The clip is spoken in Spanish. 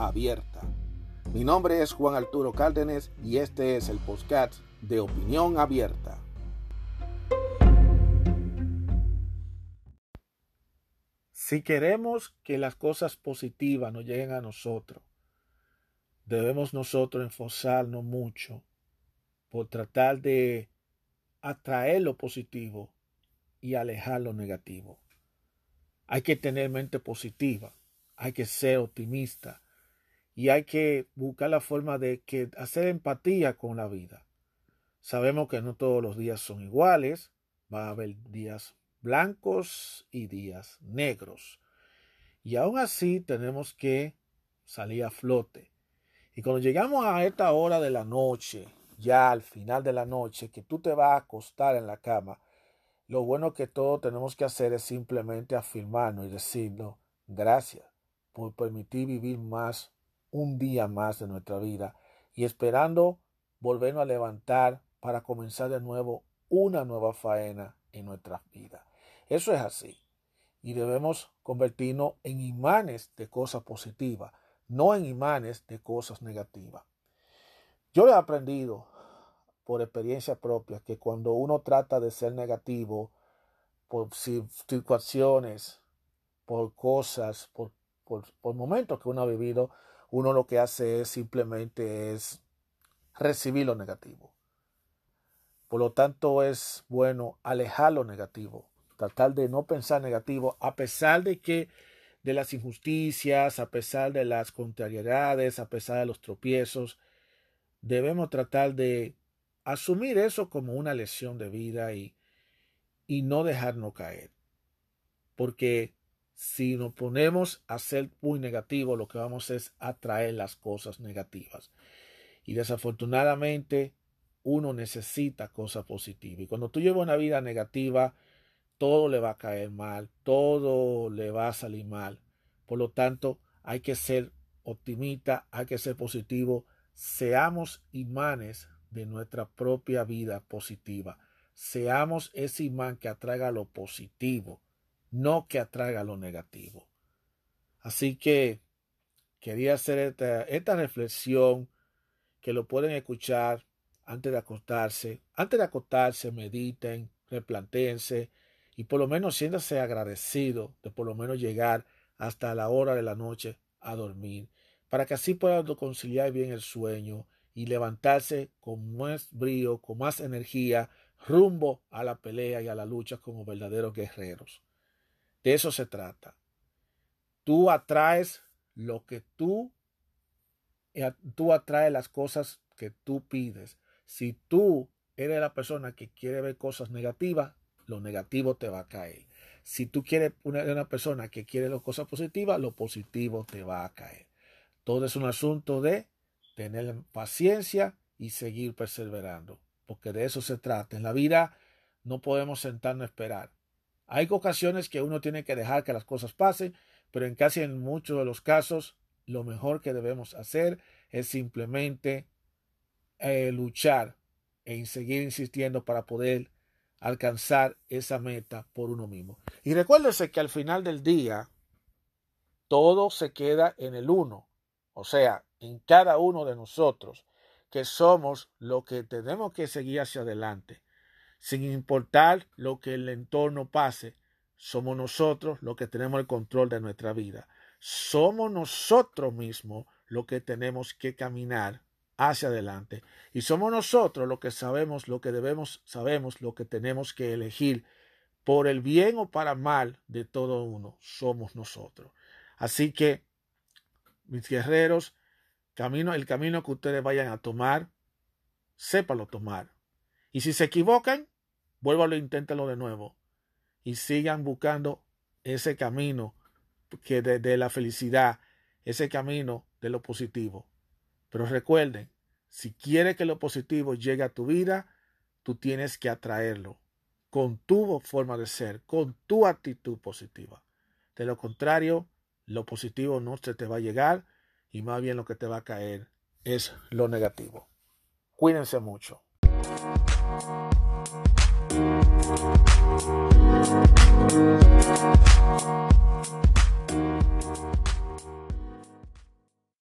abierta. Mi nombre es Juan Arturo Cárdenas y este es el podcast de Opinión Abierta. Si queremos que las cosas positivas nos lleguen a nosotros, debemos nosotros esforzarnos mucho por tratar de atraer lo positivo y alejar lo negativo. Hay que tener mente positiva, hay que ser optimista y hay que buscar la forma de hacer empatía con la vida. Sabemos que no todos los días son iguales, va a haber días blancos y días negros. Y aún así tenemos que salir a flote. Y cuando llegamos a esta hora de la noche, ya al final de la noche, que tú te vas a acostar en la cama, lo bueno que todos tenemos que hacer es simplemente afirmarnos y decirnos gracias por permitir vivir más un día más de nuestra vida y esperando volvernos a levantar para comenzar de nuevo una nueva faena en nuestras vidas. Eso es así. Y debemos convertirnos en imanes de cosas positivas, no en imanes de cosas negativas. Yo he aprendido por experiencia propia que cuando uno trata de ser negativo por situaciones, por cosas, por, por, momentos que uno ha vivido, uno lo que hace es simplemente es recibir lo negativo. Por lo tanto, es bueno alejar lo negativo, tratar de no pensar negativo, a pesar de que de las injusticias, a pesar de las contrariedades, a pesar de los tropiezos, debemos tratar de asumir eso como una lección de vida y, y no dejarnos caer. Porque si nos ponemos a ser muy negativos, lo que vamos es atraer las cosas negativas. Y desafortunadamente uno necesita cosas positivas. Y cuando tú llevas una vida negativa, todo le va a caer mal, todo le va a salir mal. Por lo tanto, hay que ser optimista, hay que ser positivo. Seamos imanes de nuestra propia vida positiva. Seamos ese imán que atraiga lo positivo, no que atraiga lo negativo. Así que quería hacer esta, reflexión que lo pueden escuchar antes de acostarse. Antes de acostarse, mediten, replanteense y por lo menos siéntase agradecido de por lo menos llegar hasta la hora de la noche a dormir, para que así puedan conciliar bien el sueño y levantarse con más brío, con más energía, rumbo a la pelea y a la lucha como verdaderos guerreros. De eso se trata. Tú atraes lo que tú, eh, tú atraes las cosas que tú pides. Si tú eres la persona que quiere ver cosas negativas, lo negativo te va a caer. Si tú quieres una, una persona que quiere las cosas positivas, lo positivo te va a caer. Todo es un asunto de tener paciencia y seguir perseverando, porque de eso se trata. En la vida no podemos sentarnos a esperar. Hay ocasiones que uno tiene que dejar que las cosas pasen, pero en casi en muchos de los casos lo mejor que debemos hacer es simplemente eh, luchar e seguir insistiendo para poder alcanzar esa meta por uno mismo. Y recuérdese que al final del día todo se queda en el uno. O sea, en cada uno de nosotros, que somos lo que tenemos que seguir hacia adelante. Sin importar lo que el entorno pase, somos nosotros los que tenemos el control de nuestra vida. Somos nosotros mismos los que tenemos que caminar hacia adelante. Y somos nosotros los que sabemos lo que debemos, sabemos lo que tenemos que elegir por el bien o para mal de todo uno. Somos nosotros. Así que, mis guerreros, Camino, el camino que ustedes vayan a tomar, sépalo tomar. Y si se equivocan, vuélvalo inténtalo de nuevo. Y sigan buscando ese camino que de, de la felicidad, ese camino de lo positivo. Pero recuerden, si quiere que lo positivo llegue a tu vida, tú tienes que atraerlo con tu forma de ser, con tu actitud positiva. De lo contrario, lo positivo no se te va a llegar y más bien lo que te va a caer es lo negativo. Cuídense mucho. Thank you.